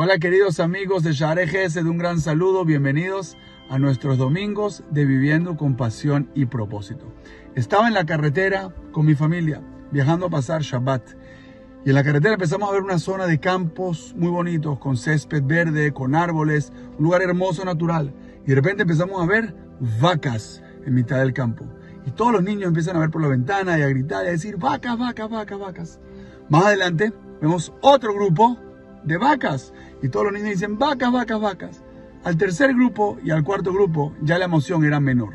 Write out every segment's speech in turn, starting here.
Hola queridos amigos de Share de un gran saludo, bienvenidos a nuestros domingos de Viviendo con Pasión y Propósito. Estaba en la carretera con mi familia, viajando a pasar Shabbat. Y en la carretera empezamos a ver una zona de campos muy bonitos, con césped verde, con árboles, un lugar hermoso, natural. Y de repente empezamos a ver vacas en mitad del campo. Y todos los niños empiezan a ver por la ventana y a gritar y a decir, vacas, vacas, vacas, vacas. Más adelante vemos otro grupo de vacas. Y todos los niños dicen, vacas, vacas, vacas. Al tercer grupo y al cuarto grupo ya la emoción era menor.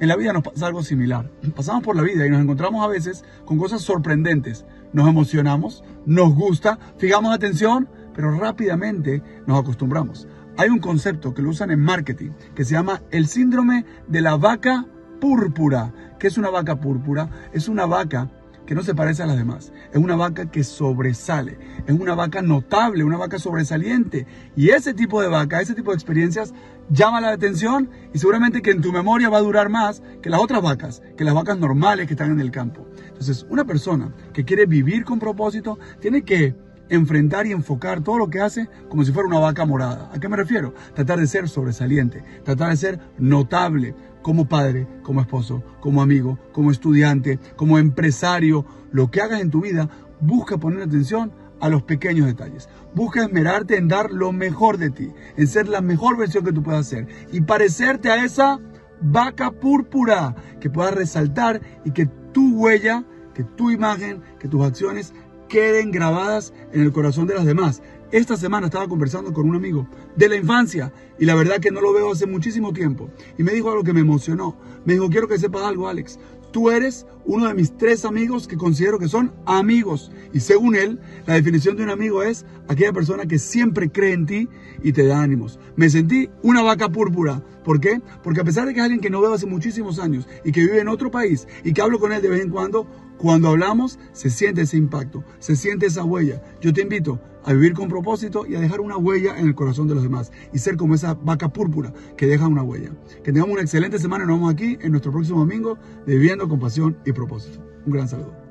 En la vida nos pasa algo similar. Pasamos por la vida y nos encontramos a veces con cosas sorprendentes. Nos emocionamos, nos gusta, fijamos atención, pero rápidamente nos acostumbramos. Hay un concepto que lo usan en marketing que se llama el síndrome de la vaca púrpura. ¿Qué es una vaca púrpura? Es una vaca que no se parece a las demás. Es una vaca que sobresale, es una vaca notable, una vaca sobresaliente. Y ese tipo de vaca, ese tipo de experiencias llama la atención y seguramente que en tu memoria va a durar más que las otras vacas, que las vacas normales que están en el campo. Entonces, una persona que quiere vivir con propósito tiene que enfrentar y enfocar todo lo que hace como si fuera una vaca morada. ¿A qué me refiero? Tratar de ser sobresaliente, tratar de ser notable como padre, como esposo, como amigo, como estudiante, como empresario. Lo que hagas en tu vida, busca poner atención a los pequeños detalles. Busca esmerarte en dar lo mejor de ti, en ser la mejor versión que tú puedas ser y parecerte a esa vaca púrpura que pueda resaltar y que tu huella, que tu imagen, que tus acciones queden grabadas en el corazón de las demás. Esta semana estaba conversando con un amigo de la infancia y la verdad que no lo veo hace muchísimo tiempo. Y me dijo algo que me emocionó. Me dijo, quiero que sepas algo, Alex. Tú eres uno de mis tres amigos que considero que son amigos. Y según él, la definición de un amigo es aquella persona que siempre cree en ti y te da ánimos. Me sentí una vaca púrpura. ¿Por qué? Porque a pesar de que es alguien que no veo hace muchísimos años y que vive en otro país y que hablo con él de vez en cuando, cuando hablamos se siente ese impacto, se siente esa huella. Yo te invito a vivir con propósito y a dejar una huella en el corazón de los demás y ser como esa vaca púrpura que deja una huella. Que tengamos una excelente semana. Nos vemos aquí en nuestro próximo domingo de Viviendo con Pasión y Propósito. Un gran saludo.